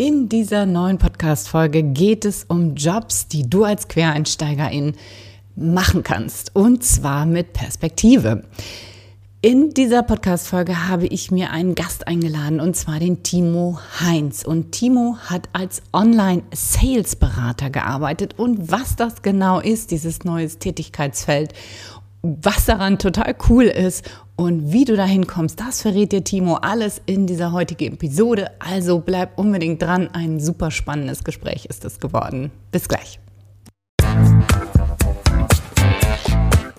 In dieser neuen Podcast-Folge geht es um Jobs, die du als Quereinsteigerin machen kannst. Und zwar mit Perspektive. In dieser Podcast-Folge habe ich mir einen Gast eingeladen und zwar den Timo Heinz. Und Timo hat als Online-Sales-Berater gearbeitet. Und was das genau ist, dieses neues Tätigkeitsfeld, was daran total cool ist und wie du dahin kommst, das verrät dir Timo alles in dieser heutigen Episode. Also bleib unbedingt dran. Ein super spannendes Gespräch ist es geworden. Bis gleich.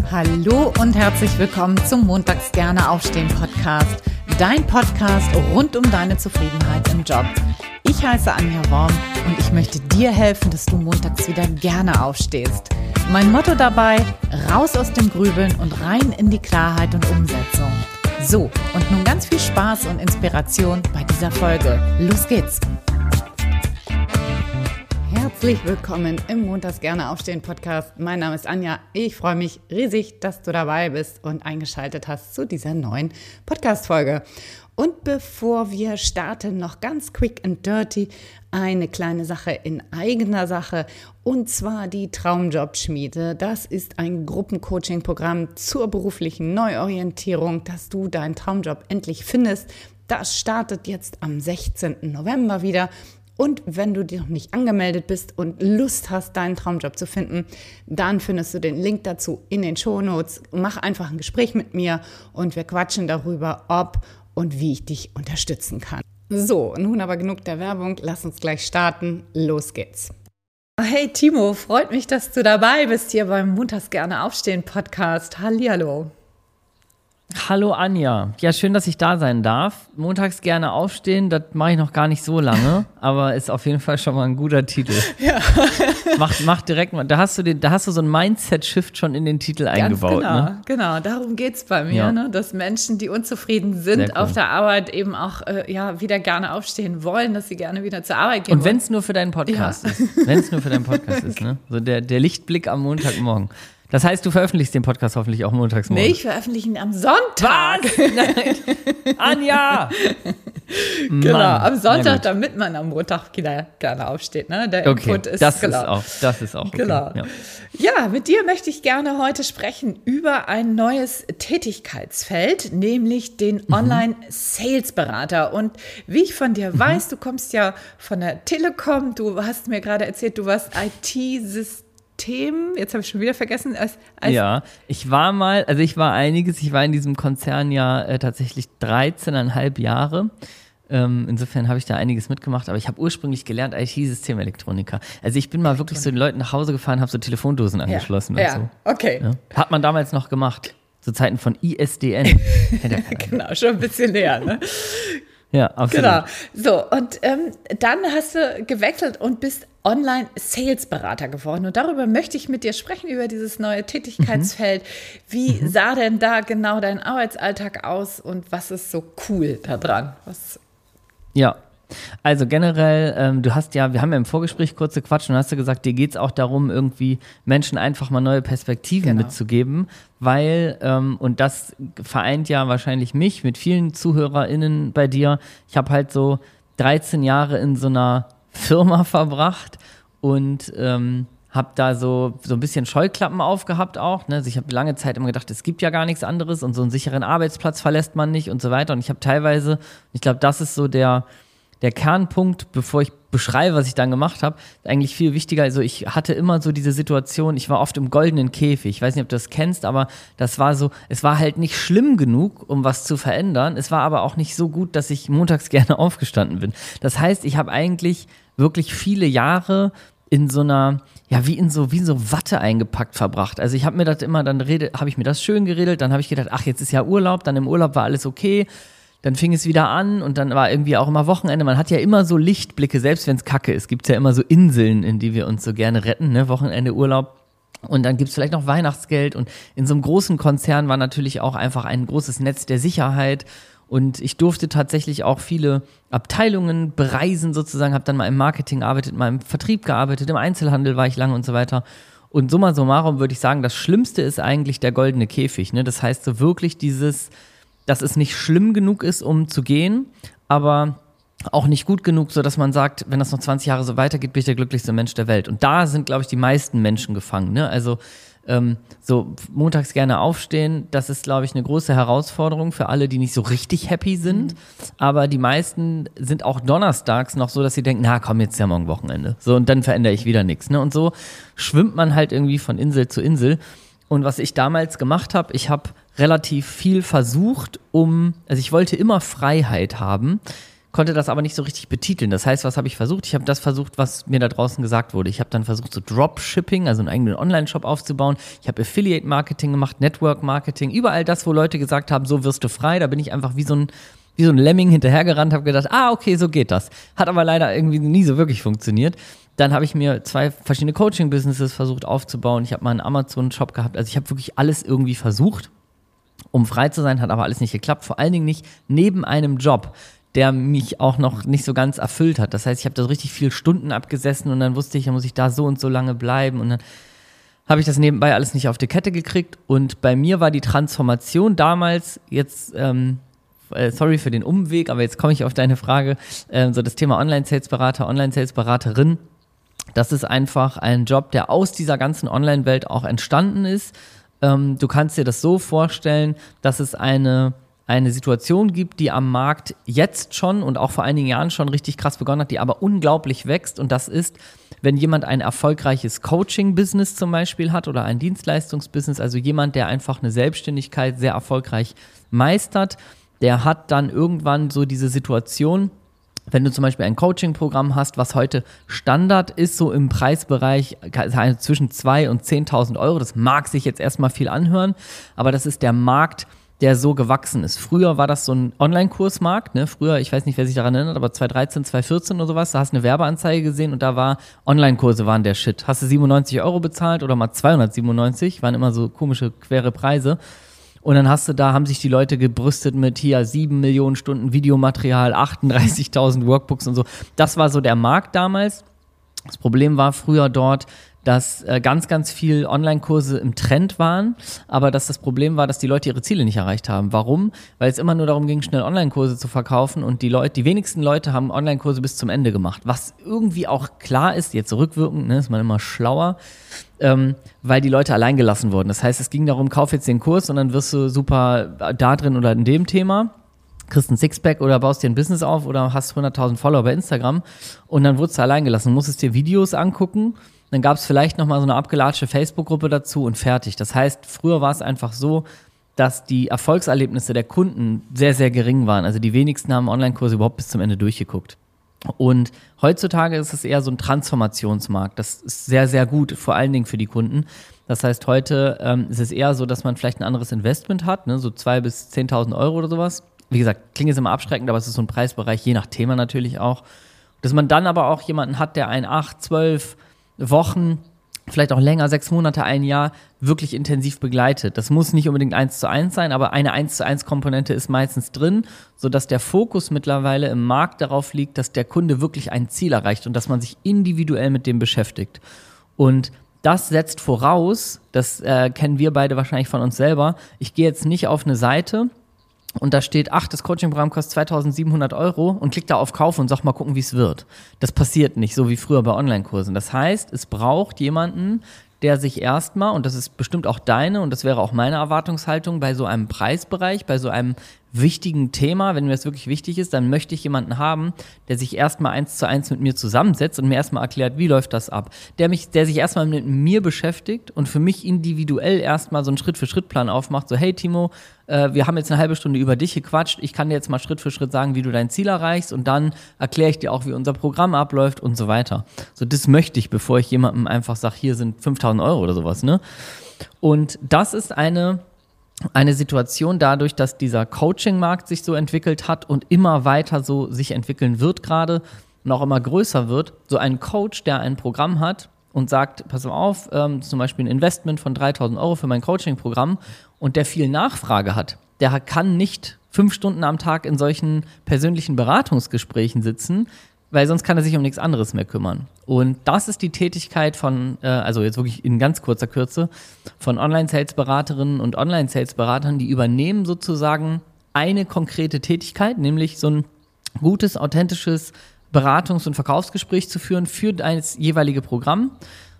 Hallo und herzlich willkommen zum Montags gerne aufstehen Podcast. Dein Podcast rund um deine Zufriedenheit im Job. Ich heiße Anja Worm und ich möchte dir helfen, dass du montags wieder gerne aufstehst. Mein Motto dabei, raus aus dem Grübeln und rein in die Klarheit und Umsetzung. So, und nun ganz viel Spaß und Inspiration bei dieser Folge. Los geht's! Herzlich willkommen im Montags gerne aufstehen Podcast. Mein Name ist Anja. Ich freue mich riesig, dass du dabei bist und eingeschaltet hast zu dieser neuen Podcast Folge. Und bevor wir starten, noch ganz quick and dirty eine kleine Sache in eigener Sache und zwar die Traumjobschmiede. Das ist ein Gruppencoaching-Programm zur beruflichen Neuorientierung, dass du deinen Traumjob endlich findest. Das startet jetzt am 16. November wieder. Und wenn du noch nicht angemeldet bist und Lust hast, deinen Traumjob zu finden, dann findest du den Link dazu in den Shownotes. Mach einfach ein Gespräch mit mir und wir quatschen darüber, ob und wie ich dich unterstützen kann. So, nun aber genug der Werbung. Lass uns gleich starten. Los geht's. Hey Timo, freut mich, dass du dabei bist hier beim Montags gerne aufstehen Podcast. Hallihallo. Hallo Anja. Ja, schön, dass ich da sein darf. Montags gerne aufstehen, das mache ich noch gar nicht so lange, aber ist auf jeden Fall schon mal ein guter Titel. Ja. mach, mach direkt mal, da hast du den, da hast du so ein Mindset-Shift schon in den Titel Ganz eingebaut. Genau, ne? genau, darum geht es bei mir, ja. ne? dass Menschen, die unzufrieden sind cool. auf der Arbeit, eben auch äh, ja, wieder gerne aufstehen wollen, dass sie gerne wieder zur Arbeit gehen. Und wenn es nur für deinen Podcast ja. ist. Wenn es nur für deinen Podcast ist, ne? So der, der Lichtblick am Montagmorgen. Das heißt, du veröffentlichst den Podcast hoffentlich auch montags morgen. Nee, ich veröffentliche ihn am Sonntag. Was? Nein. Anja! genau, Mann. am Sonntag, damit man am Montag gerne aufsteht. Ne? Der okay, Input ist das genau. Ist auch, das ist auch okay. Genau. Ja. ja, mit dir möchte ich gerne heute sprechen über ein neues Tätigkeitsfeld, nämlich den mhm. Online-Sales-Berater. Und wie ich von dir mhm. weiß, du kommst ja von der Telekom, du hast mir gerade erzählt, du warst IT-System. Themen, jetzt habe ich schon wieder vergessen. Als, als ja, ich war mal, also ich war einiges, ich war in diesem Konzern ja äh, tatsächlich 13,5 Jahre. Ähm, insofern habe ich da einiges mitgemacht, aber ich habe ursprünglich gelernt IT-Systemelektroniker. Also ich bin mal wirklich zu den Leuten nach Hause gefahren, habe so Telefondosen angeschlossen ja, und ja, so. Okay. Ja, hat man damals noch gemacht. Zu Zeiten von ISDN. genau, schon ein bisschen näher, ne? Ja, absolut. Genau. So, und ähm, dann hast du gewechselt und bist Online-Sales-Berater geworden. Und darüber möchte ich mit dir sprechen, über dieses neue Tätigkeitsfeld. Mhm. Wie mhm. sah denn da genau dein Arbeitsalltag aus und was ist so cool daran? Was ja, also generell, ähm, du hast ja, wir haben ja im Vorgespräch kurze Quatsch und hast du gesagt, dir geht es auch darum, irgendwie Menschen einfach mal neue Perspektiven genau. mitzugeben, weil, ähm, und das vereint ja wahrscheinlich mich mit vielen ZuhörerInnen bei dir. Ich habe halt so 13 Jahre in so einer Firma verbracht und ähm, habe da so, so ein bisschen Scheuklappen aufgehabt auch. Ne? Also ich habe lange Zeit immer gedacht, es gibt ja gar nichts anderes und so einen sicheren Arbeitsplatz verlässt man nicht und so weiter. Und ich habe teilweise, ich glaube, das ist so der, der Kernpunkt, bevor ich beschreibe, was ich dann gemacht habe, eigentlich viel wichtiger. Also ich hatte immer so diese Situation, ich war oft im goldenen Käfig. Ich weiß nicht, ob du das kennst, aber das war so, es war halt nicht schlimm genug, um was zu verändern. Es war aber auch nicht so gut, dass ich montags gerne aufgestanden bin. Das heißt, ich habe eigentlich wirklich viele Jahre in so einer, ja, wie in so, wie in so Watte eingepackt verbracht. Also ich habe mir das immer, dann rede, habe ich mir das schön geredet, dann habe ich gedacht, ach, jetzt ist ja Urlaub, dann im Urlaub war alles okay dann fing es wieder an und dann war irgendwie auch immer Wochenende. Man hat ja immer so Lichtblicke, selbst wenn es kacke ist. Gibt es ja immer so Inseln, in die wir uns so gerne retten, ne? Wochenende, Urlaub. Und dann gibt's vielleicht noch Weihnachtsgeld. Und in so einem großen Konzern war natürlich auch einfach ein großes Netz der Sicherheit. Und ich durfte tatsächlich auch viele Abteilungen bereisen, sozusagen, habe dann mal im Marketing gearbeitet, mal im Vertrieb gearbeitet, im Einzelhandel war ich lange und so weiter. Und summa summarum würde ich sagen, das Schlimmste ist eigentlich der goldene Käfig. Ne? Das heißt so wirklich dieses, dass es nicht schlimm genug ist, um zu gehen, aber auch nicht gut genug, so dass man sagt, wenn das noch 20 Jahre so weitergeht, bin ich der glücklichste Mensch der Welt. Und da sind, glaube ich, die meisten Menschen gefangen. Ne? Also ähm, so montags gerne aufstehen, das ist, glaube ich, eine große Herausforderung für alle, die nicht so richtig happy sind. Mhm. Aber die meisten sind auch donnerstags noch so, dass sie denken, na komm, jetzt ist ja morgen Wochenende. So, und dann verändere ich wieder nichts. Ne? Und so schwimmt man halt irgendwie von Insel zu Insel. Und was ich damals gemacht habe, ich habe relativ viel versucht, um, also ich wollte immer Freiheit haben konnte das aber nicht so richtig betiteln. Das heißt, was habe ich versucht? Ich habe das versucht, was mir da draußen gesagt wurde. Ich habe dann versucht, so Dropshipping, also einen eigenen Online-Shop aufzubauen. Ich habe Affiliate-Marketing gemacht, Network-Marketing, überall das, wo Leute gesagt haben, so wirst du frei. Da bin ich einfach wie so ein wie so ein Lemming hinterhergerannt, habe gedacht, ah, okay, so geht das. Hat aber leider irgendwie nie so wirklich funktioniert. Dann habe ich mir zwei verschiedene Coaching-Businesses versucht aufzubauen. Ich habe mal einen Amazon-Shop gehabt. Also ich habe wirklich alles irgendwie versucht, um frei zu sein, hat aber alles nicht geklappt. Vor allen Dingen nicht neben einem Job der mich auch noch nicht so ganz erfüllt hat. Das heißt, ich habe da richtig viele Stunden abgesessen und dann wusste ich, da muss ich da so und so lange bleiben und dann habe ich das nebenbei alles nicht auf die Kette gekriegt und bei mir war die Transformation damals jetzt ähm, äh, sorry für den Umweg, aber jetzt komme ich auf deine Frage, äh, so das Thema Online-Sales-Berater, Online-Sales-Beraterin. Das ist einfach ein Job, der aus dieser ganzen Online-Welt auch entstanden ist. Ähm, du kannst dir das so vorstellen, dass es eine eine Situation gibt, die am Markt jetzt schon und auch vor einigen Jahren schon richtig krass begonnen hat, die aber unglaublich wächst. Und das ist, wenn jemand ein erfolgreiches Coaching-Business zum Beispiel hat oder ein Dienstleistungsbusiness, also jemand, der einfach eine Selbstständigkeit sehr erfolgreich meistert, der hat dann irgendwann so diese Situation, wenn du zum Beispiel ein Coaching-Programm hast, was heute Standard ist, so im Preisbereich zwischen 2.000 und 10.000 Euro, das mag sich jetzt erstmal viel anhören, aber das ist der Markt, der so gewachsen ist. Früher war das so ein Online-Kursmarkt, ne? Früher, ich weiß nicht, wer sich daran erinnert, aber 2013, 2014 oder sowas, da hast du eine Werbeanzeige gesehen und da war Online-Kurse waren der Shit. Hast du 97 Euro bezahlt oder mal 297, waren immer so komische, quere Preise. Und dann hast du da, haben sich die Leute gebrüstet mit hier sieben Millionen Stunden Videomaterial, 38.000 Workbooks und so. Das war so der Markt damals. Das Problem war früher dort, dass äh, ganz, ganz viel Online-Kurse im Trend waren, aber dass das Problem war, dass die Leute ihre Ziele nicht erreicht haben. Warum? Weil es immer nur darum ging, schnell Online-Kurse zu verkaufen und die Leute, die wenigsten Leute haben Online-Kurse bis zum Ende gemacht. Was irgendwie auch klar ist, jetzt rückwirkend, ne, ist man immer schlauer, ähm, weil die Leute allein gelassen wurden. Das heißt, es ging darum, kauf jetzt den Kurs und dann wirst du super da drin oder in dem Thema kriegst ein Sixpack oder baust dir ein Business auf oder hast 100.000 Follower bei Instagram und dann wurdest du allein gelassen. musstest dir Videos angucken dann gab es vielleicht noch mal so eine abgelatschte Facebook-Gruppe dazu und fertig. Das heißt, früher war es einfach so, dass die Erfolgserlebnisse der Kunden sehr, sehr gering waren. Also die wenigsten haben Online-Kurse überhaupt bis zum Ende durchgeguckt. Und heutzutage ist es eher so ein Transformationsmarkt. Das ist sehr, sehr gut, vor allen Dingen für die Kunden. Das heißt, heute ähm, ist es eher so, dass man vielleicht ein anderes Investment hat, ne, so 2.000 bis 10.000 Euro oder sowas. Wie gesagt, klingt jetzt immer abschreckend, aber es ist so ein Preisbereich, je nach Thema natürlich auch. Dass man dann aber auch jemanden hat, der ein 8, 12, Wochen, vielleicht auch länger, sechs Monate, ein Jahr, wirklich intensiv begleitet. Das muss nicht unbedingt eins zu eins sein, aber eine eins zu eins Komponente ist meistens drin, sodass der Fokus mittlerweile im Markt darauf liegt, dass der Kunde wirklich ein Ziel erreicht und dass man sich individuell mit dem beschäftigt. Und das setzt voraus, das äh, kennen wir beide wahrscheinlich von uns selber. Ich gehe jetzt nicht auf eine Seite und da steht, ach, das Coaching-Programm kostet 2700 Euro und klick da auf Kauf und sag mal gucken, wie es wird. Das passiert nicht, so wie früher bei Online-Kursen. Das heißt, es braucht jemanden, der sich erstmal, und das ist bestimmt auch deine und das wäre auch meine Erwartungshaltung bei so einem Preisbereich, bei so einem wichtigen Thema, wenn mir das wirklich wichtig ist, dann möchte ich jemanden haben, der sich erstmal eins zu eins mit mir zusammensetzt und mir erstmal erklärt, wie läuft das ab. Der mich, der sich erstmal mit mir beschäftigt und für mich individuell erstmal so einen Schritt-für-Schritt-Plan aufmacht, so, hey Timo, äh, wir haben jetzt eine halbe Stunde über dich gequatscht, ich kann dir jetzt mal Schritt für Schritt sagen, wie du dein Ziel erreichst und dann erkläre ich dir auch, wie unser Programm abläuft und so weiter. So, das möchte ich, bevor ich jemandem einfach sage, hier sind 5000 Euro oder sowas, ne? Und das ist eine eine Situation dadurch, dass dieser Coaching-Markt sich so entwickelt hat und immer weiter so sich entwickeln wird gerade und auch immer größer wird. So ein Coach, der ein Programm hat und sagt, pass mal auf, ähm, zum Beispiel ein Investment von 3000 Euro für mein Coaching-Programm und der viel Nachfrage hat, der kann nicht fünf Stunden am Tag in solchen persönlichen Beratungsgesprächen sitzen, weil sonst kann er sich um nichts anderes mehr kümmern. Und das ist die Tätigkeit von, äh, also jetzt wirklich in ganz kurzer Kürze, von Online-Sales-Beraterinnen und Online-Sales-Beratern, die übernehmen sozusagen eine konkrete Tätigkeit, nämlich so ein gutes, authentisches Beratungs- und Verkaufsgespräch zu führen für das jeweilige Programm.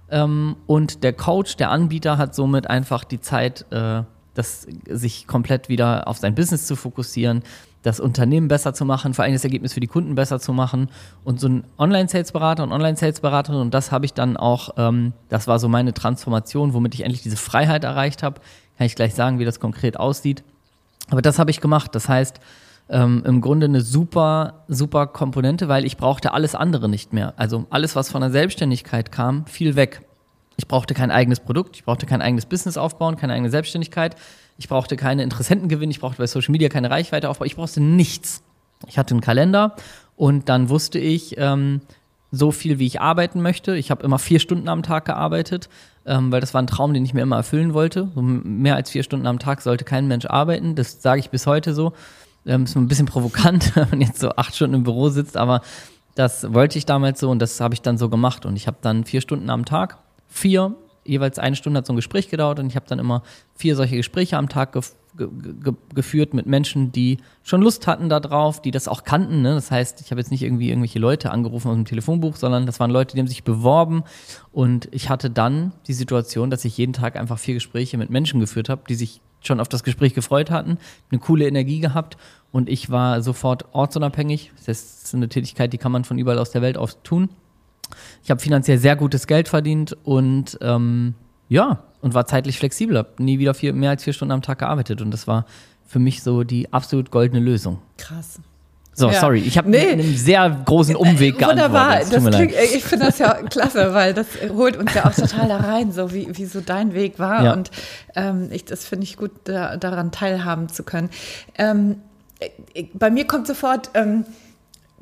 Ähm, und der Coach, der Anbieter hat somit einfach die Zeit, äh, das, sich komplett wieder auf sein Business zu fokussieren, das Unternehmen besser zu machen, vor allem das Ergebnis für die Kunden besser zu machen. Und so ein Online-Sales-Berater und Online-Sales-Beraterin, und das habe ich dann auch, ähm, das war so meine Transformation, womit ich endlich diese Freiheit erreicht habe. Kann ich gleich sagen, wie das konkret aussieht. Aber das habe ich gemacht. Das heißt, ähm, im Grunde eine super, super Komponente, weil ich brauchte alles andere nicht mehr. Also alles, was von der Selbstständigkeit kam, fiel weg. Ich brauchte kein eigenes Produkt, ich brauchte kein eigenes Business aufbauen, keine eigene Selbstständigkeit. Ich brauchte keine Interessenten gewinnen, ich brauchte bei Social Media keine Reichweite aufbauen, ich brauchte nichts. Ich hatte einen Kalender und dann wusste ich ähm, so viel, wie ich arbeiten möchte. Ich habe immer vier Stunden am Tag gearbeitet, ähm, weil das war ein Traum, den ich mir immer erfüllen wollte. Mehr als vier Stunden am Tag sollte kein Mensch arbeiten. Das sage ich bis heute so. Ähm, ist ein bisschen provokant, wenn man jetzt so acht Stunden im Büro sitzt, aber das wollte ich damals so und das habe ich dann so gemacht. Und ich habe dann vier Stunden am Tag, vier jeweils eine Stunde hat so ein Gespräch gedauert und ich habe dann immer vier solche Gespräche am Tag gef ge ge geführt mit Menschen, die schon Lust hatten darauf, die das auch kannten. Ne? Das heißt, ich habe jetzt nicht irgendwie irgendwelche Leute angerufen aus dem Telefonbuch, sondern das waren Leute, die haben sich beworben und ich hatte dann die Situation, dass ich jeden Tag einfach vier Gespräche mit Menschen geführt habe, die sich schon auf das Gespräch gefreut hatten, eine coole Energie gehabt und ich war sofort ortsunabhängig. Das ist eine Tätigkeit, die kann man von überall aus der Welt aus tun. Ich habe finanziell sehr gutes Geld verdient und ähm, ja, und war zeitlich flexibel, habe nie wieder vier, mehr als vier Stunden am Tag gearbeitet und das war für mich so die absolut goldene Lösung. Krass. So, ja. sorry, ich habe nee. einen sehr großen Umweg äh, Wunderbar, das klingt, ich finde das ja klasse, weil das holt uns ja auch total da rein, so wie, wie so dein Weg war. Ja. Und ähm, ich, das finde ich gut, da, daran teilhaben zu können. Ähm, äh, bei mir kommt sofort, ähm,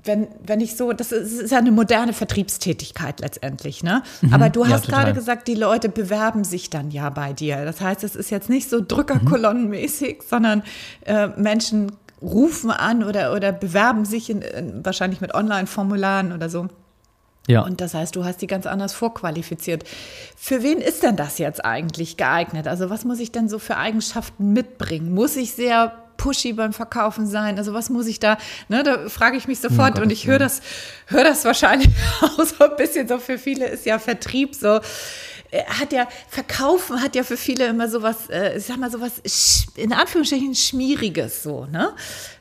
wenn, wenn ich so, das ist, ist, ja eine moderne Vertriebstätigkeit letztendlich, ne? Mhm, Aber du hast ja, gerade gesagt, die Leute bewerben sich dann ja bei dir. Das heißt, es ist jetzt nicht so drückerkolonnenmäßig, mhm. sondern äh, Menschen rufen an oder, oder bewerben sich in, in, wahrscheinlich mit Online-Formularen oder so. Ja. Und das heißt, du hast die ganz anders vorqualifiziert. Für wen ist denn das jetzt eigentlich geeignet? Also was muss ich denn so für Eigenschaften mitbringen? Muss ich sehr pushy beim Verkaufen sein? Also was muss ich da, ne, da frage ich mich sofort oh und ich höre das, höre das wahrscheinlich auch so ein bisschen so für viele ist ja Vertrieb so hat ja Verkaufen hat ja für viele immer sowas, äh, ich sag mal sowas in Anführungsstrichen schmieriges so, ne?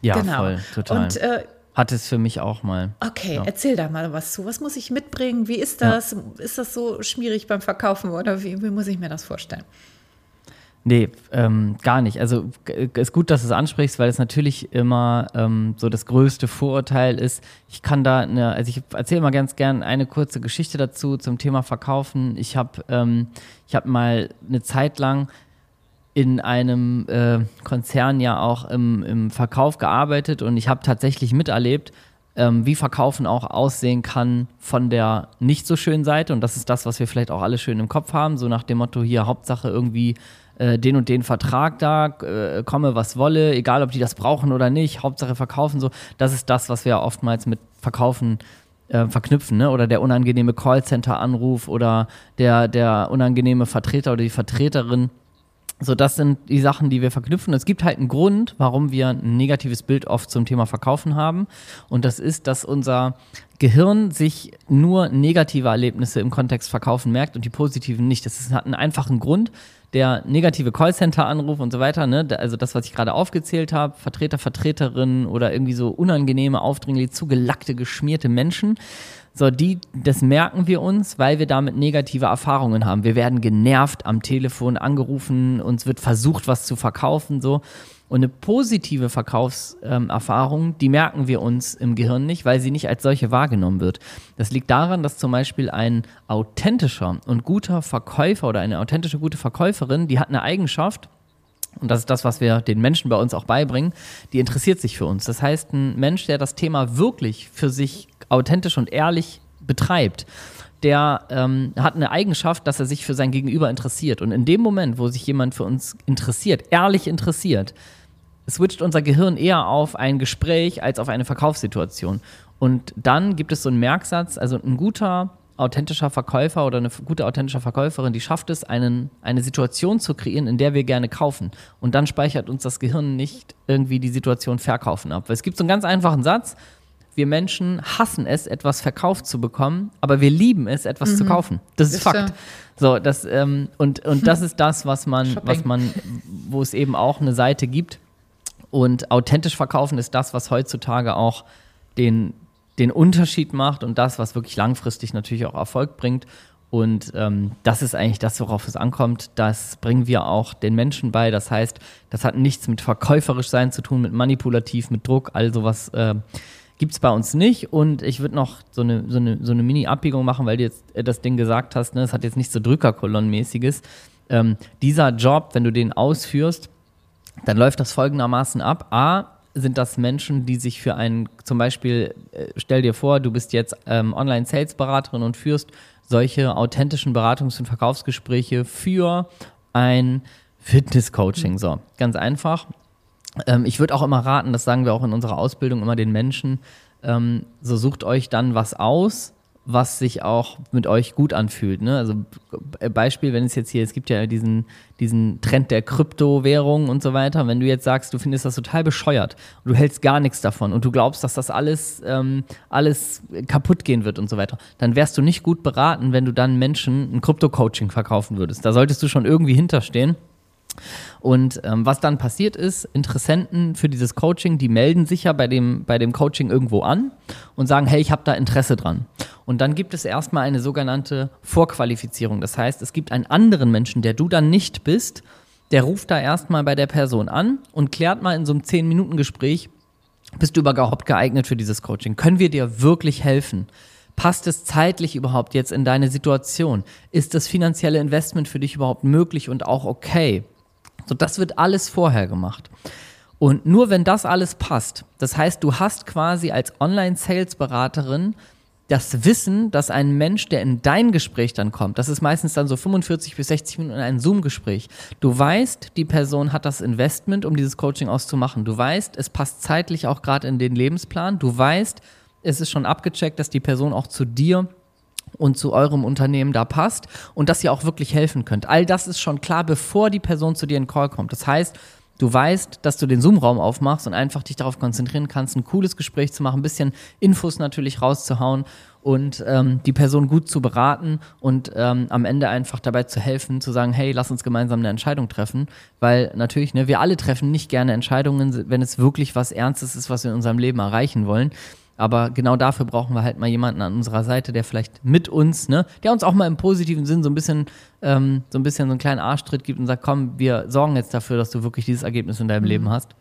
Ja, genau. voll, total. Und äh, hat es für mich auch mal. Okay, ja. erzähl da mal was zu. Was muss ich mitbringen? Wie ist das? Ja. Ist das so schmierig beim Verkaufen oder wie, wie muss ich mir das vorstellen? Nee, ähm, gar nicht. Also ist gut, dass du es ansprichst, weil es natürlich immer ähm, so das größte Vorurteil ist. Ich kann da eine, also ich erzähle mal ganz gern eine kurze Geschichte dazu zum Thema Verkaufen. Ich habe ähm, habe mal eine Zeit lang in einem äh, Konzern ja auch im, im Verkauf gearbeitet und ich habe tatsächlich miterlebt, ähm, wie Verkaufen auch aussehen kann von der nicht so schönen Seite. Und das ist das, was wir vielleicht auch alle schön im Kopf haben, so nach dem Motto hier Hauptsache irgendwie äh, den und den Vertrag da, äh, komme was wolle, egal ob die das brauchen oder nicht, Hauptsache verkaufen so. Das ist das, was wir oftmals mit Verkaufen äh, verknüpfen, ne? Oder der unangenehme Callcenter-Anruf oder der, der unangenehme Vertreter oder die Vertreterin. So, das sind die Sachen, die wir verknüpfen. Es gibt halt einen Grund, warum wir ein negatives Bild oft zum Thema Verkaufen haben. Und das ist, dass unser Gehirn sich nur negative Erlebnisse im Kontext Verkaufen merkt und die positiven nicht. Das hat einen einfachen Grund der negative Callcenter-Anruf und so weiter, ne, also das, was ich gerade aufgezählt habe, Vertreter, Vertreterinnen oder irgendwie so unangenehme, aufdringlich zugelackte, geschmierte Menschen, so, die, das merken wir uns, weil wir damit negative Erfahrungen haben. Wir werden genervt am Telefon angerufen, uns wird versucht, was zu verkaufen, so. Und eine positive Verkaufserfahrung, die merken wir uns im Gehirn nicht, weil sie nicht als solche wahrgenommen wird. Das liegt daran, dass zum Beispiel ein authentischer und guter Verkäufer oder eine authentische gute Verkäuferin, die hat eine Eigenschaft, und das ist das, was wir den Menschen bei uns auch beibringen, die interessiert sich für uns. Das heißt, ein Mensch, der das Thema wirklich für sich authentisch und ehrlich betreibt, der ähm, hat eine Eigenschaft, dass er sich für sein Gegenüber interessiert. Und in dem Moment, wo sich jemand für uns interessiert, ehrlich interessiert, switcht unser Gehirn eher auf ein Gespräch als auf eine Verkaufssituation. Und dann gibt es so einen Merksatz, also ein guter, authentischer Verkäufer oder eine gute authentische Verkäuferin, die schafft es, einen, eine Situation zu kreieren, in der wir gerne kaufen. Und dann speichert uns das Gehirn nicht irgendwie die Situation verkaufen ab. Weil es gibt so einen ganz einfachen Satz, wir Menschen hassen es, etwas verkauft zu bekommen, aber wir lieben es, etwas mhm. zu kaufen. Das ist, ist Fakt. So, das, ähm, und, und das ist das, was man, was man, wo es eben auch eine Seite gibt. Und authentisch verkaufen ist das, was heutzutage auch den, den Unterschied macht und das, was wirklich langfristig natürlich auch Erfolg bringt. Und ähm, das ist eigentlich das, worauf es ankommt. Das bringen wir auch den Menschen bei. Das heißt, das hat nichts mit verkäuferisch sein zu tun, mit manipulativ, mit Druck, all sowas äh, gibt es bei uns nicht. Und ich würde noch so eine, so eine, so eine Mini-Abbiegung machen, weil du jetzt äh, das Ding gesagt hast, ne, es hat jetzt nicht so Drückerkolonnenmäßiges. Ähm, dieser Job, wenn du den ausführst, dann läuft das folgendermaßen ab. A, sind das Menschen, die sich für einen, zum Beispiel, äh, stell dir vor, du bist jetzt ähm, Online-Sales-Beraterin und führst solche authentischen Beratungs- und Verkaufsgespräche für ein Fitness-Coaching. So, ganz einfach. Ähm, ich würde auch immer raten, das sagen wir auch in unserer Ausbildung immer den Menschen, ähm, so sucht euch dann was aus, was sich auch mit euch gut anfühlt. Ne? Also Beispiel, wenn es jetzt hier, es gibt ja diesen, diesen Trend der Kryptowährung und so weiter. Wenn du jetzt sagst, du findest das total bescheuert und du hältst gar nichts davon und du glaubst, dass das alles, ähm, alles kaputt gehen wird und so weiter, dann wärst du nicht gut beraten, wenn du dann Menschen ein Krypto-Coaching verkaufen würdest. Da solltest du schon irgendwie hinterstehen. Und ähm, was dann passiert ist, Interessenten für dieses Coaching, die melden sich ja bei dem, bei dem Coaching irgendwo an und sagen, hey, ich habe da Interesse dran. Und dann gibt es erstmal eine sogenannte Vorqualifizierung. Das heißt, es gibt einen anderen Menschen, der du dann nicht bist, der ruft da erstmal bei der Person an und klärt mal in so einem 10-Minuten-Gespräch, bist du überhaupt geeignet für dieses Coaching? Können wir dir wirklich helfen? Passt es zeitlich überhaupt jetzt in deine Situation? Ist das finanzielle Investment für dich überhaupt möglich und auch okay? So, das wird alles vorher gemacht. Und nur wenn das alles passt, das heißt, du hast quasi als Online-Sales-Beraterin das Wissen, dass ein Mensch, der in dein Gespräch dann kommt, das ist meistens dann so 45 bis 60 Minuten in ein Zoom-Gespräch, du weißt, die Person hat das Investment, um dieses Coaching auszumachen. Du weißt, es passt zeitlich auch gerade in den Lebensplan. Du weißt, es ist schon abgecheckt, dass die Person auch zu dir und zu eurem Unternehmen da passt und dass ihr auch wirklich helfen könnt. All das ist schon klar, bevor die Person zu dir in Call kommt. Das heißt, du weißt, dass du den Zoom-Raum aufmachst und einfach dich darauf konzentrieren kannst, ein cooles Gespräch zu machen, ein bisschen Infos natürlich rauszuhauen und ähm, die Person gut zu beraten und ähm, am Ende einfach dabei zu helfen, zu sagen, hey, lass uns gemeinsam eine Entscheidung treffen, weil natürlich, ne, wir alle treffen nicht gerne Entscheidungen, wenn es wirklich was Ernstes ist, was wir in unserem Leben erreichen wollen. Aber genau dafür brauchen wir halt mal jemanden an unserer Seite, der vielleicht mit uns, ne, der uns auch mal im positiven Sinn so ein bisschen, ähm, so ein bisschen so einen kleinen Arschtritt gibt und sagt, komm, wir sorgen jetzt dafür, dass du wirklich dieses Ergebnis in deinem mhm. Leben hast.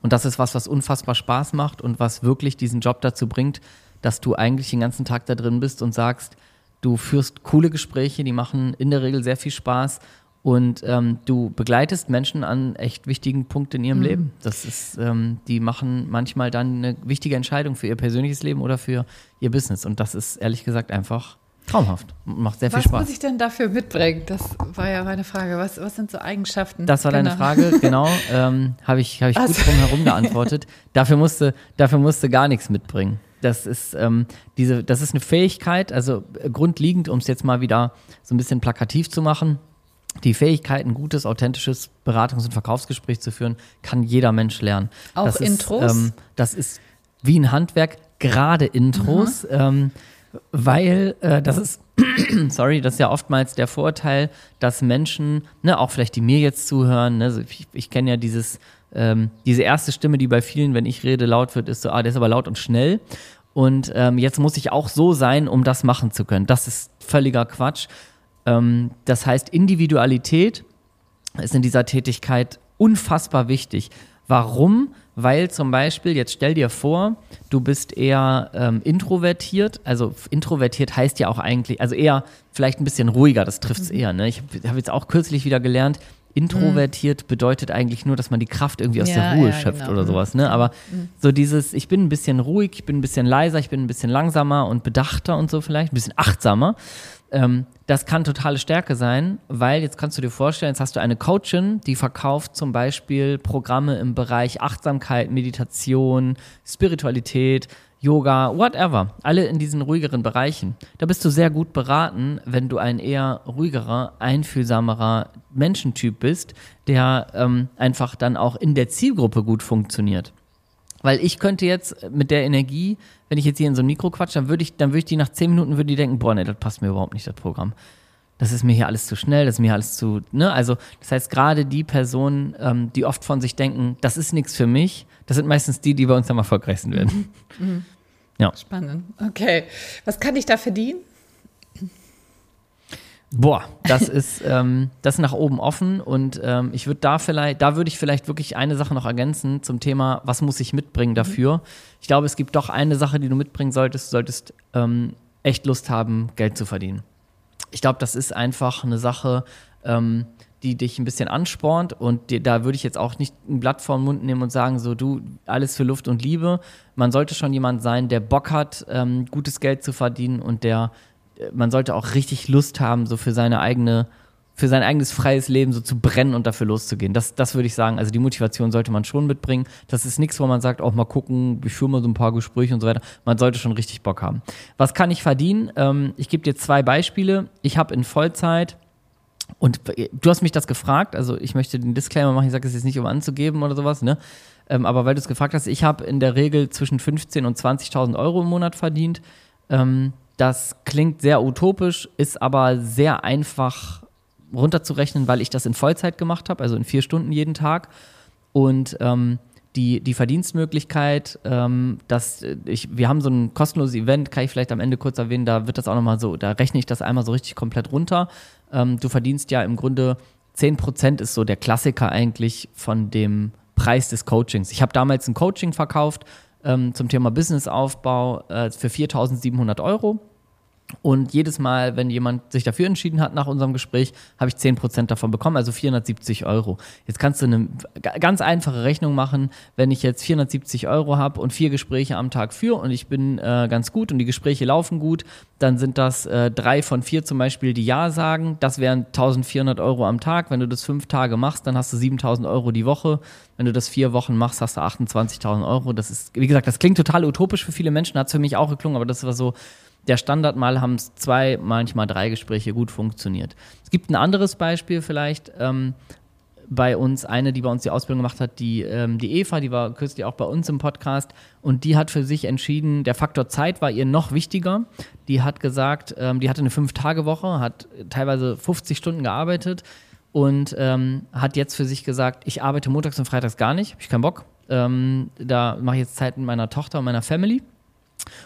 Und das ist was, was unfassbar Spaß macht und was wirklich diesen Job dazu bringt, dass du eigentlich den ganzen Tag da drin bist und sagst, du führst coole Gespräche, die machen in der Regel sehr viel Spaß und ähm, du begleitest Menschen an echt wichtigen Punkten in ihrem mhm. Leben. Das ist, ähm, die machen manchmal dann eine wichtige Entscheidung für ihr persönliches Leben oder für ihr Business. Und das ist ehrlich gesagt einfach traumhaft. Macht sehr was viel Spaß. Was muss ich denn dafür mitbringen? Das war ja meine Frage. Was, was sind so Eigenschaften? Das war genau. deine Frage, genau. ähm, Habe ich, hab ich gut drum herum geantwortet. dafür musste, dafür musste gar nichts mitbringen. Das ist, ähm, diese, das ist eine Fähigkeit, also grundlegend, um es jetzt mal wieder so ein bisschen plakativ zu machen die Fähigkeit, ein gutes, authentisches Beratungs- und Verkaufsgespräch zu führen, kann jeder Mensch lernen. Auch das Intros? Ist, ähm, das ist wie ein Handwerk, gerade Intros, mhm. ähm, weil äh, das ist, sorry, das ist ja oftmals der Vorteil, dass Menschen, ne, auch vielleicht die mir jetzt zuhören, ne, ich, ich kenne ja dieses, ähm, diese erste Stimme, die bei vielen, wenn ich rede, laut wird, ist so, ah, der ist aber laut und schnell. Und ähm, jetzt muss ich auch so sein, um das machen zu können. Das ist völliger Quatsch. Ähm, das heißt, Individualität ist in dieser Tätigkeit unfassbar wichtig. Warum? Weil zum Beispiel, jetzt stell dir vor, du bist eher ähm, introvertiert. Also introvertiert heißt ja auch eigentlich, also eher vielleicht ein bisschen ruhiger, das trifft es mhm. eher. Ne? Ich habe hab jetzt auch kürzlich wieder gelernt, introvertiert mhm. bedeutet eigentlich nur, dass man die Kraft irgendwie aus ja, der Ruhe ja, schöpft genau. oder sowas. Ne? Aber mhm. so dieses, ich bin ein bisschen ruhig, ich bin ein bisschen leiser, ich bin ein bisschen langsamer und bedachter und so vielleicht, ein bisschen achtsamer. Ähm, das kann totale Stärke sein, weil jetzt kannst du dir vorstellen, jetzt hast du eine Coachin, die verkauft zum Beispiel Programme im Bereich Achtsamkeit, Meditation, Spiritualität, Yoga, whatever. Alle in diesen ruhigeren Bereichen. Da bist du sehr gut beraten, wenn du ein eher ruhigerer, einfühlsamerer Menschentyp bist, der ähm, einfach dann auch in der Zielgruppe gut funktioniert. Weil ich könnte jetzt mit der Energie, wenn ich jetzt hier in so ein Mikro quatsche, dann würde ich, dann würde ich die nach zehn Minuten würde die denken, boah, nee, das passt mir überhaupt nicht, das Programm. Das ist mir hier alles zu schnell, das ist mir hier alles zu, ne? Also, das heißt, gerade die Personen, ähm, die oft von sich denken, das ist nichts für mich, das sind meistens die, die bei uns am erfolgreichsten werden. Mhm. Mhm. Ja. Spannend. Okay. Was kann ich da verdienen? Boah, das ist ähm, das ist nach oben offen und ähm, ich würde da vielleicht, da würde ich vielleicht wirklich eine Sache noch ergänzen zum Thema, was muss ich mitbringen dafür. Mhm. Ich glaube, es gibt doch eine Sache, die du mitbringen solltest. Du solltest ähm, echt Lust haben, Geld zu verdienen. Ich glaube, das ist einfach eine Sache, ähm, die dich ein bisschen anspornt und die, da würde ich jetzt auch nicht ein Blatt vor den Mund nehmen und sagen, so du, alles für Luft und Liebe. Man sollte schon jemand sein, der Bock hat, ähm, gutes Geld zu verdienen und der man sollte auch richtig Lust haben, so für seine eigene, für sein eigenes freies Leben so zu brennen und dafür loszugehen. Das, das würde ich sagen. Also die Motivation sollte man schon mitbringen. Das ist nichts, wo man sagt, auch mal gucken, ich führe mal so ein paar Gespräche und so weiter. Man sollte schon richtig Bock haben. Was kann ich verdienen? Ähm, ich gebe dir zwei Beispiele. Ich habe in Vollzeit und du hast mich das gefragt, also ich möchte den Disclaimer machen, ich sage es jetzt nicht, um anzugeben oder sowas, ne? Ähm, aber weil du es gefragt hast, ich habe in der Regel zwischen 15.000 und 20.000 Euro im Monat verdient. Ähm, das klingt sehr utopisch, ist aber sehr einfach runterzurechnen, weil ich das in Vollzeit gemacht habe, also in vier Stunden jeden Tag. Und ähm, die, die Verdienstmöglichkeit, ähm, dass ich, wir haben so ein kostenloses Event, kann ich vielleicht am Ende kurz erwähnen, da wird das auch nochmal so, da rechne ich das einmal so richtig komplett runter. Ähm, du verdienst ja im Grunde 10% ist so der Klassiker eigentlich von dem Preis des Coachings. Ich habe damals ein Coaching verkauft ähm, zum Thema Businessaufbau äh, für 4.700 Euro. Und jedes Mal, wenn jemand sich dafür entschieden hat nach unserem Gespräch, habe ich 10% davon bekommen, also 470 Euro. Jetzt kannst du eine ganz einfache Rechnung machen, wenn ich jetzt 470 Euro habe und vier Gespräche am Tag führe und ich bin äh, ganz gut und die Gespräche laufen gut, dann sind das äh, drei von vier zum Beispiel, die Ja sagen. Das wären 1400 Euro am Tag. Wenn du das fünf Tage machst, dann hast du 7000 Euro die Woche. Wenn du das vier Wochen machst, hast du 28.000 Euro. Das ist, wie gesagt, das klingt total utopisch für viele Menschen, hat es für mich auch geklungen, aber das war so der Standard mal haben es zwei, manchmal drei Gespräche gut funktioniert. Es gibt ein anderes Beispiel vielleicht ähm, bei uns, eine, die bei uns die Ausbildung gemacht hat, die, ähm, die Eva, die war kürzlich auch bei uns im Podcast und die hat für sich entschieden, der Faktor Zeit war ihr noch wichtiger. Die hat gesagt, ähm, die hatte eine Fünf-Tage-Woche, hat teilweise 50 Stunden gearbeitet und ähm, hat jetzt für sich gesagt, ich arbeite montags und freitags gar nicht, habe ich keinen Bock. Ähm, da mache ich jetzt Zeit mit meiner Tochter und meiner Family.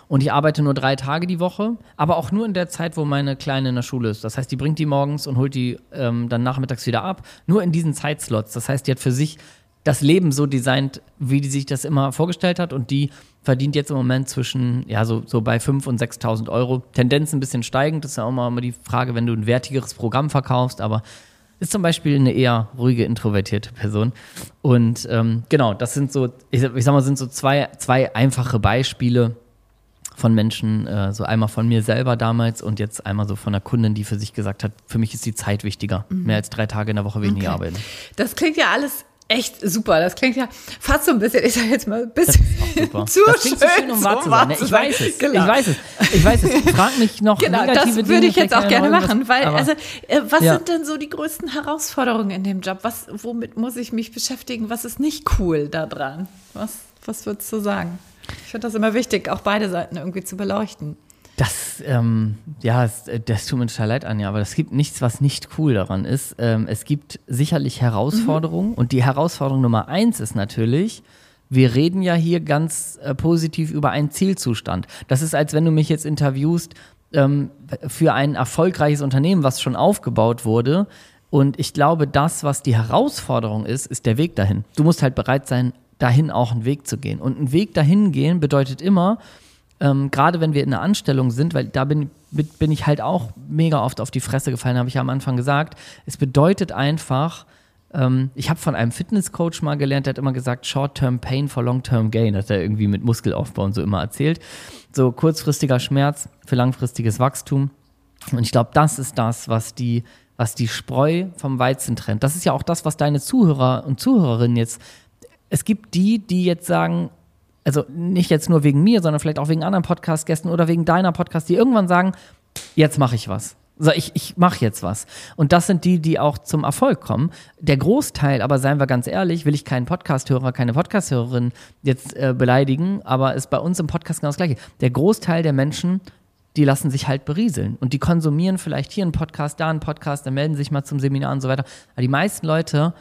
Und ich arbeite nur drei Tage die Woche, aber auch nur in der Zeit, wo meine Kleine in der Schule ist. Das heißt, die bringt die morgens und holt die ähm, dann nachmittags wieder ab. Nur in diesen Zeitslots. Das heißt, die hat für sich das Leben so designt, wie die sich das immer vorgestellt hat. Und die verdient jetzt im Moment zwischen, ja, so, so bei 5.000 und 6.000 Euro. Tendenz ein bisschen steigend. Das ist ja auch mal die Frage, wenn du ein wertigeres Programm verkaufst. Aber ist zum Beispiel eine eher ruhige, introvertierte Person. Und ähm, genau, das sind so, ich, ich sag mal, sind so zwei, zwei einfache Beispiele von Menschen, äh, so einmal von mir selber damals und jetzt einmal so von einer Kundin, die für sich gesagt hat, für mich ist die Zeit wichtiger. Mhm. Mehr als drei Tage in der Woche weniger okay. arbeiten. Das klingt ja alles echt super. Das klingt ja fast so ein bisschen, ich sag jetzt mal, ein bisschen zu das klingt schön, schön, um wahr zu sein. Ne? Ich weiß es. Genau. Ich weiß es. Ich weiß es. Frag mich noch genau, negative das würde ich jetzt auch gerne machen, weil also äh, was ja. sind denn so die größten Herausforderungen in dem Job? Was womit muss ich mich beschäftigen? Was ist nicht cool daran? Was was würdest du sagen? Ich finde das immer wichtig, auch beide Seiten irgendwie zu beleuchten. Das, ähm, ja, das, tut mir total leid, Anja, aber es gibt nichts, was nicht cool daran ist. Ähm, es gibt sicherlich Herausforderungen mhm. und die Herausforderung Nummer eins ist natürlich, wir reden ja hier ganz äh, positiv über einen Zielzustand. Das ist, als wenn du mich jetzt interviewst ähm, für ein erfolgreiches Unternehmen, was schon aufgebaut wurde. Und ich glaube, das, was die Herausforderung ist, ist der Weg dahin. Du musst halt bereit sein, dahin auch einen Weg zu gehen. Und ein Weg dahin gehen bedeutet immer, ähm, gerade wenn wir in einer Anstellung sind, weil da bin, bin ich halt auch mega oft auf die Fresse gefallen, habe ich ja am Anfang gesagt. Es bedeutet einfach, ähm, ich habe von einem Fitnesscoach mal gelernt, der hat immer gesagt, Short-Term Pain for Long-Term Gain, hat er irgendwie mit Muskelaufbau und so immer erzählt. So kurzfristiger Schmerz für langfristiges Wachstum. Und ich glaube, das ist das, was die, was die Spreu vom Weizen trennt. Das ist ja auch das, was deine Zuhörer und Zuhörerinnen jetzt es gibt die, die jetzt sagen, also nicht jetzt nur wegen mir, sondern vielleicht auch wegen anderen Podcast-Gästen oder wegen deiner Podcast, die irgendwann sagen, jetzt mache ich was. So, ich, ich mache jetzt was. Und das sind die, die auch zum Erfolg kommen. Der Großteil, aber seien wir ganz ehrlich, will ich keinen Podcasthörer, keine Podcasthörerin jetzt äh, beleidigen, aber ist bei uns im Podcast genau das Gleiche. Der Großteil der Menschen, die lassen sich halt berieseln. Und die konsumieren vielleicht hier einen Podcast, da einen Podcast, dann melden sich mal zum Seminar und so weiter. Aber die meisten Leute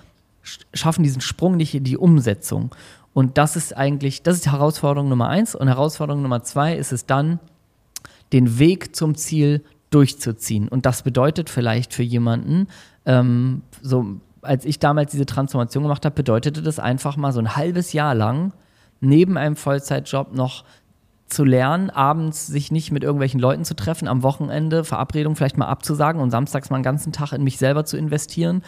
schaffen diesen Sprung nicht in die Umsetzung. Und das ist eigentlich, das ist Herausforderung Nummer eins. Und Herausforderung Nummer zwei ist es dann, den Weg zum Ziel durchzuziehen. Und das bedeutet vielleicht für jemanden, ähm, so als ich damals diese Transformation gemacht habe, bedeutete das einfach mal so ein halbes Jahr lang neben einem Vollzeitjob noch zu lernen, abends sich nicht mit irgendwelchen Leuten zu treffen, am Wochenende Verabredungen vielleicht mal abzusagen und samstags mal einen ganzen Tag in mich selber zu investieren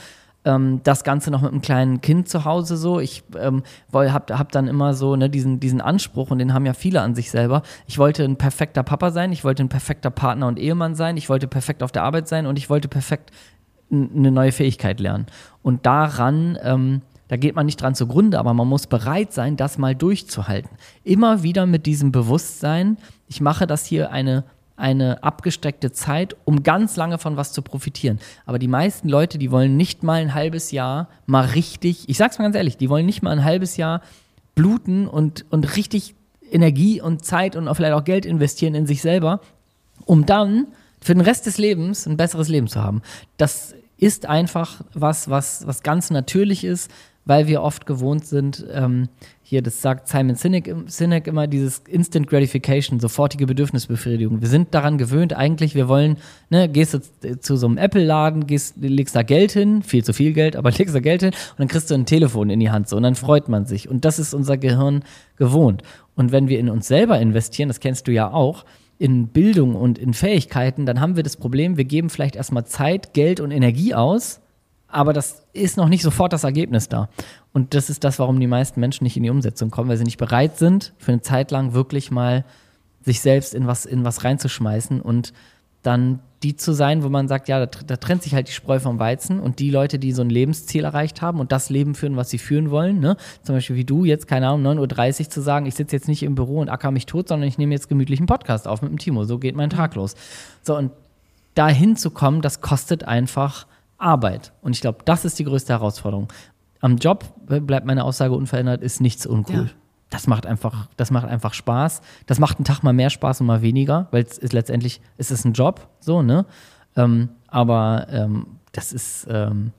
ähm, das Ganze noch mit einem kleinen Kind zu Hause so. Ich ähm, habe hab dann immer so ne, diesen, diesen Anspruch und den haben ja viele an sich selber. Ich wollte ein perfekter Papa sein, ich wollte ein perfekter Partner und Ehemann sein, ich wollte perfekt auf der Arbeit sein und ich wollte perfekt eine neue Fähigkeit lernen. Und daran, ähm, da geht man nicht dran zugrunde, aber man muss bereit sein, das mal durchzuhalten. Immer wieder mit diesem Bewusstsein, ich mache das hier eine eine abgesteckte Zeit, um ganz lange von was zu profitieren. Aber die meisten Leute, die wollen nicht mal ein halbes Jahr mal richtig, ich sag's mal ganz ehrlich, die wollen nicht mal ein halbes Jahr bluten und, und richtig Energie und Zeit und vielleicht auch Geld investieren in sich selber, um dann für den Rest des Lebens ein besseres Leben zu haben. Das ist einfach was, was, was ganz natürlich ist, weil wir oft gewohnt sind, ähm, hier, das sagt Simon Sinek, Sinek immer, dieses Instant Gratification, sofortige Bedürfnisbefriedigung. Wir sind daran gewöhnt, eigentlich, wir wollen, ne, gehst du zu so einem Apple-Laden, gehst, legst da Geld hin, viel zu viel Geld, aber legst da Geld hin und dann kriegst du ein Telefon in die Hand so und dann freut man sich. Und das ist unser Gehirn gewohnt. Und wenn wir in uns selber investieren, das kennst du ja auch, in Bildung und in Fähigkeiten, dann haben wir das Problem, wir geben vielleicht erstmal Zeit, Geld und Energie aus aber das ist noch nicht sofort das Ergebnis da. Und das ist das, warum die meisten Menschen nicht in die Umsetzung kommen, weil sie nicht bereit sind, für eine Zeit lang wirklich mal sich selbst in was, in was reinzuschmeißen und dann die zu sein, wo man sagt, ja, da, da, trennt sich halt die Spreu vom Weizen und die Leute, die so ein Lebensziel erreicht haben und das Leben führen, was sie führen wollen, ne? zum Beispiel wie du jetzt, keine Ahnung, 9.30 Uhr zu sagen, ich sitze jetzt nicht im Büro und acker mich tot, sondern ich nehme jetzt gemütlich einen Podcast auf mit dem Timo, so geht mein Tag los. So, und dahin zu kommen, das kostet einfach Arbeit. Und ich glaube, das ist die größte Herausforderung. Am Job bleibt meine Aussage unverändert, ist nichts uncool. Ja. Das macht einfach, das macht einfach Spaß. Das macht einen Tag mal mehr Spaß und mal weniger, weil es ist letztendlich, es ist ein Job, so, ne? Ähm, aber ähm, das ist, ähm,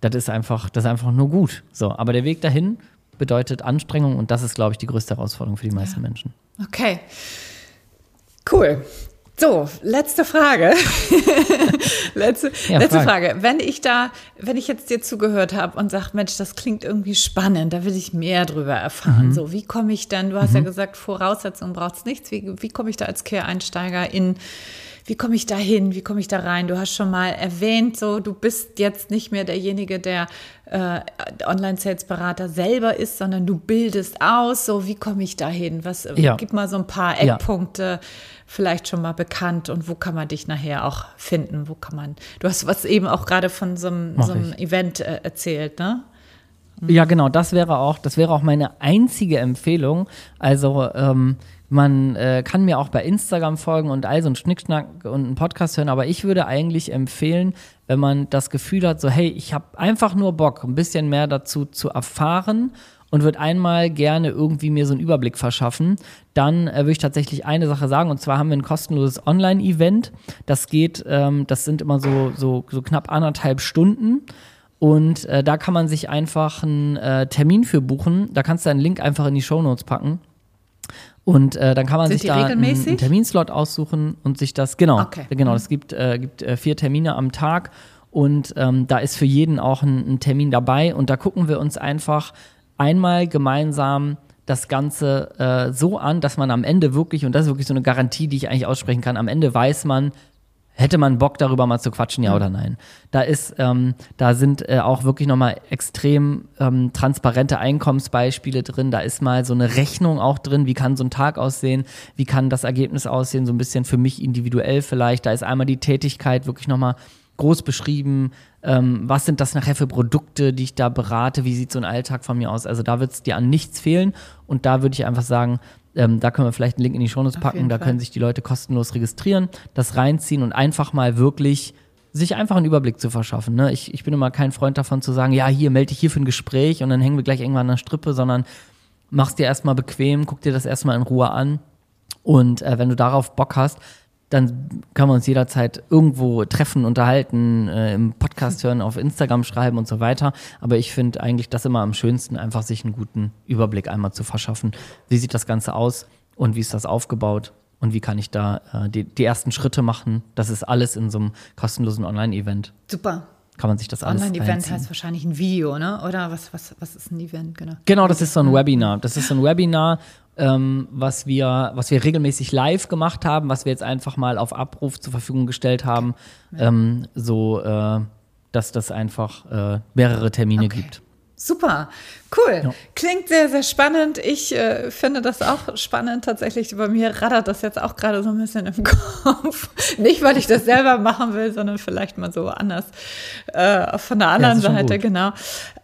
das ist einfach, das ist einfach nur gut. So, aber der Weg dahin bedeutet Anstrengung und das ist, glaube ich, die größte Herausforderung für die meisten ja. Menschen. Okay. Cool. So, letzte Frage. letzte, ja, letzte Frage. Wenn ich da, wenn ich jetzt dir zugehört habe und sage, Mensch, das klingt irgendwie spannend, da will ich mehr drüber erfahren. Mhm. So, wie komme ich denn, du hast mhm. ja gesagt, Voraussetzungen braucht es nichts. Wie, wie komme ich da als Quereinsteiger in, wie komme ich da hin, wie komme ich da rein? Du hast schon mal erwähnt, so, du bist jetzt nicht mehr derjenige, der äh, Online-Sales-Berater selber ist, sondern du bildest aus, so, wie komme ich da hin? Was, ja. gib mal so ein paar Eckpunkte. Ja vielleicht schon mal bekannt und wo kann man dich nachher auch finden? Wo kann man, du hast was eben auch gerade von so einem, so einem Event äh, erzählt, ne? Ja, genau, das wäre auch, das wäre auch meine einzige Empfehlung. Also, ähm, man äh, kann mir auch bei Instagram folgen und all so ein Schnickschnack und einen Podcast hören, aber ich würde eigentlich empfehlen, wenn man das Gefühl hat, so hey, ich habe einfach nur Bock, ein bisschen mehr dazu zu erfahren und würde einmal gerne irgendwie mir so einen Überblick verschaffen, dann äh, würde ich tatsächlich eine Sache sagen. Und zwar haben wir ein kostenloses Online-Event. Das geht, ähm, das sind immer so, so, so knapp anderthalb Stunden. Und äh, da kann man sich einfach einen äh, Termin für buchen. Da kannst du einen Link einfach in die Show Notes packen. Und äh, dann kann man Sind sich da einen, einen, Terminslot aussuchen und sich das, genau, okay. genau, es gibt, äh, gibt äh, vier Termine am Tag und ähm, da ist für jeden auch ein, ein, Termin dabei und da gucken wir uns einfach einmal gemeinsam das Ganze äh, so an, dass man am Ende wirklich, und das ist wirklich so eine Garantie, die ich eigentlich aussprechen kann, am Ende weiß man, hätte man Bock darüber mal zu quatschen, ja mhm. oder nein. Da ist, ähm, da sind äh, auch wirklich nochmal extrem ähm, transparente Einkommensbeispiele drin. Da ist mal so eine Rechnung auch drin, wie kann so ein Tag aussehen, wie kann das Ergebnis aussehen, so ein bisschen für mich individuell vielleicht. Da ist einmal die Tätigkeit wirklich nochmal groß beschrieben, ähm, was sind das nachher für Produkte, die ich da berate, wie sieht so ein Alltag von mir aus. Also da wird es dir an nichts fehlen und da würde ich einfach sagen, Ähm, da können wir vielleicht einen Link in die Shownotes packen. Da Fall. können sich die Leute kostenlos registrieren, das reinziehen und einfach mal wirklich sich einfach einen Überblick zu verschaffen. Ne? Ich, ich bin immer kein Freund davon zu sagen, ja, hier, melde dich hier für ein Gespräch und dann hängen wir gleich irgendwann an der Strippe, sondern mach's dir erstmal bequem, guck dir das erstmal in Ruhe an. Und äh, wenn du darauf Bock hast, dann kann man uns jederzeit irgendwo treffen, unterhalten, äh, im Podcast hören, auf Instagram schreiben und so weiter. Aber ich finde eigentlich das immer am schönsten, einfach sich einen guten Überblick einmal zu verschaffen. Wie sieht das Ganze aus und wie ist das aufgebaut? Und wie kann ich da äh, die, die ersten Schritte machen? Das ist alles in so einem kostenlosen Online-Event. Super kann man sich das alles Online-Event heißt wahrscheinlich ein Video, ne? Oder was, was, was ist ein Event, genau? Genau, das ist so ein Webinar. Das ist so ein Webinar, ähm, was, wir, was wir regelmäßig live gemacht haben, was wir jetzt einfach mal auf Abruf zur Verfügung gestellt haben, okay. ähm, so äh, dass das einfach äh, mehrere Termine okay. gibt. Super, cool. Ja. Klingt sehr, sehr spannend. Ich äh, finde das auch spannend tatsächlich. Bei mir raddert das jetzt auch gerade so ein bisschen im Kopf. Nicht, weil ich das selber machen will, sondern vielleicht mal so anders äh, von der anderen ja, Seite, genau.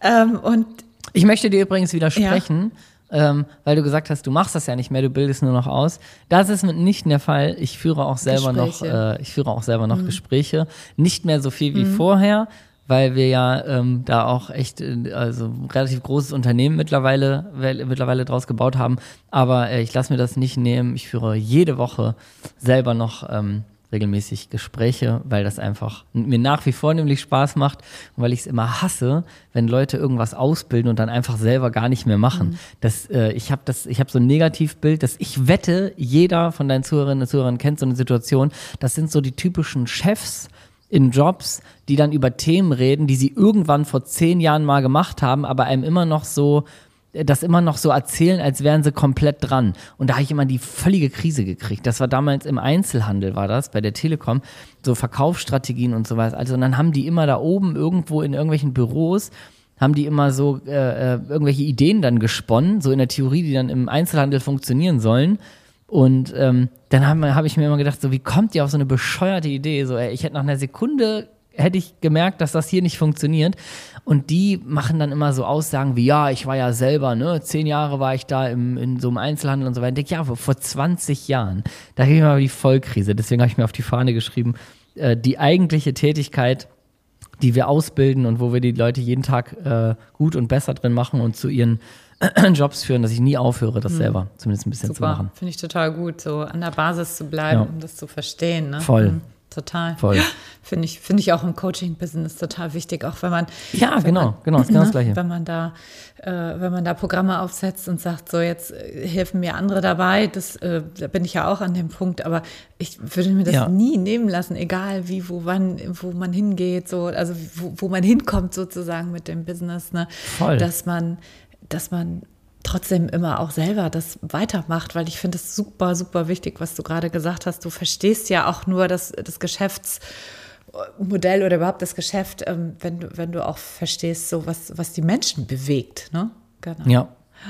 Ähm, und ich möchte dir übrigens widersprechen. Ja ähm, weil du gesagt hast, du machst das ja nicht mehr, du bildest nur noch aus. Das ist nicht der Fall. Ich führe auch selber Gespräche. noch, äh, ich führe auch selber noch mhm. Gespräche. Nicht mehr so viel wie mhm. vorher, weil wir ja ähm, da auch echt, äh, also relativ großes Unternehmen mittlerweile, mittlerweile draus gebaut haben. Aber äh, ich lasse mir das nicht nehmen. Ich führe jede Woche selber noch ähm, regelmäßig Gespräche, weil das einfach mir nach wie vor nämlich Spaß macht und weil ich es immer hasse, wenn Leute irgendwas ausbilden und dann einfach selber gar nicht mehr machen. Mhm. Das, äh, ich habe das, ich habe so ein Negativbild, dass ich wette, jeder von deinen Zuhörerinnen und Zuhörern kennt so eine Situation. Das sind so die typischen Chefs in Jobs, die dann über Themen reden, die sie irgendwann vor zehn Jahren mal gemacht haben, aber einem immer noch so das immer noch so erzählen, als wären sie komplett dran. Und da habe ich immer die völlige Krise gekriegt. Das war damals im Einzelhandel, war das, bei der Telekom, so Verkaufsstrategien und sowas. Also und dann haben die immer da oben irgendwo in irgendwelchen Büros, haben die immer so äh, äh, irgendwelche Ideen dann gesponnen, so in der Theorie, die dann im Einzelhandel funktionieren sollen. Und ähm, dann habe hab ich mir immer gedacht, so wie kommt ihr auf so eine bescheuerte Idee? So, ey, ich hätte nach einer Sekunde hätte ich gemerkt, dass das hier nicht funktioniert. Und die machen dann immer so Aussagen wie, ja, ich war ja selber, ne, zehn Jahre war ich da im, in so einem Einzelhandel und so weiter. Ich denke, ja, vor 20 Jahren, da ging mal die Vollkrise. Deswegen habe ich mir auf die Fahne geschrieben, äh, die eigentliche Tätigkeit, die wir ausbilden und wo wir die Leute jeden Tag äh, gut und besser drin machen und zu ihren Jobs führen, dass ich nie aufhöre, das hm. selber zumindest ein bisschen Super. zu machen. Finde ich total gut, so an der Basis zu bleiben, ja. um das zu verstehen. Ne? Voll. Mhm. Total. Voll. Finde ich, finde ich auch im Coaching-Business total wichtig, auch wenn man. Ja, genau, man, genau, ist genau das Gleiche. Wenn man da, äh, wenn man da Programme aufsetzt und sagt, so jetzt äh, helfen mir andere dabei, das, äh, da bin ich ja auch an dem Punkt, aber ich würde mir das ja. nie nehmen lassen, egal wie, wo, wann, wo man hingeht, so, also wo, wo man hinkommt sozusagen mit dem Business, ne? Voll. Dass man, dass man trotzdem immer auch selber das weitermacht, weil ich finde es super, super wichtig, was du gerade gesagt hast. Du verstehst ja auch nur das, das Geschäftsmodell oder überhaupt das Geschäft, ähm, wenn, du, wenn du auch verstehst, so was, was die Menschen bewegt. Ne? Genau. Ja,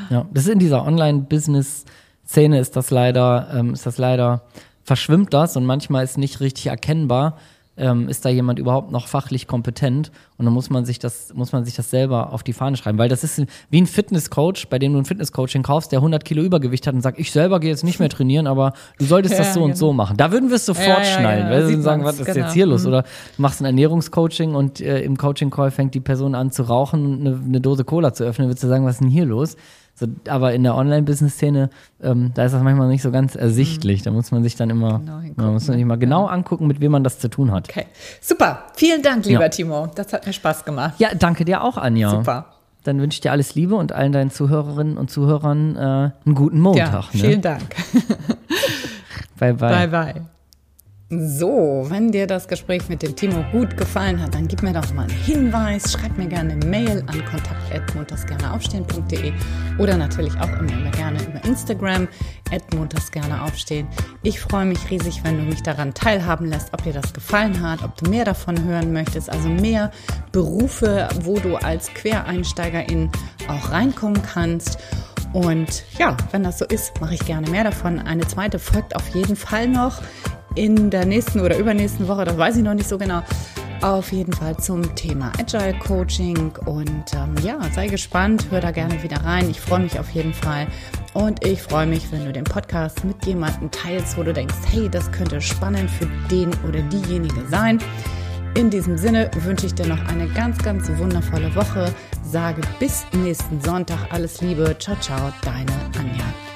ja. Das ist in dieser Online-Business-Szene ist das leider, ähm, ist das leider, verschwimmt das und manchmal ist nicht richtig erkennbar, ähm, ist da jemand überhaupt noch fachlich kompetent? Und dann muss man sich das, muss man sich das selber auf die Fahne schreiben, weil das ist wie ein Fitnesscoach, bei dem du ein Fitnesscoaching kaufst, der 100 Kilo Übergewicht hat und sagt, ich selber gehe jetzt nicht mehr trainieren, aber du solltest ja, das so genau. und so machen. Da würden wir es sofort ja, ja, schnallen, weil sie sagen, was ist genau. jetzt hier los? Mhm. Oder du machst ein Ernährungscoaching und äh, im Coaching-Call fängt die Person an zu rauchen und eine, eine Dose Cola zu öffnen, würdest du sagen, was ist denn hier los? So, aber in der Online-Business-Szene, ähm, da ist das manchmal nicht so ganz ersichtlich. Mhm. Da muss man sich dann immer, genau man muss sich mal genau angucken, mit wem man das zu tun hat. Okay, super. Vielen Dank, lieber ja. Timo. Das hat mir Spaß gemacht. Ja, danke dir auch, Anja. Super. Dann wünsche ich dir alles Liebe und allen deinen Zuhörerinnen und Zuhörern äh, einen guten Montag. Ja, vielen ne? Dank. bye, bye. Bye, bye. So, wenn dir das Gespräch mit dem Timo gut gefallen hat, dann gib mir doch mal einen Hinweis, schreib mir gerne eine Mail an kontakt.montagsgerneaufstehen.de oder natürlich auch immer gerne über Instagram montagsgerneaufstehen. Ich freue mich riesig, wenn du mich daran teilhaben lässt, ob dir das gefallen hat, ob du mehr davon hören möchtest, also mehr Berufe, wo du als Quereinsteigerin auch reinkommen kannst. Und ja, wenn das so ist, mache ich gerne mehr davon. Eine zweite folgt auf jeden Fall noch in der nächsten oder übernächsten Woche, das weiß ich noch nicht so genau, auf jeden Fall zum Thema Agile Coaching. Und ähm, ja, sei gespannt, hör da gerne wieder rein. Ich freue mich auf jeden Fall. Und ich freue mich, wenn du den Podcast mit jemandem teilst, wo du denkst, hey, das könnte spannend für den oder diejenige sein. In diesem Sinne wünsche ich dir noch eine ganz, ganz wundervolle Woche. Sage bis nächsten Sonntag alles Liebe. Ciao, ciao, deine Anja.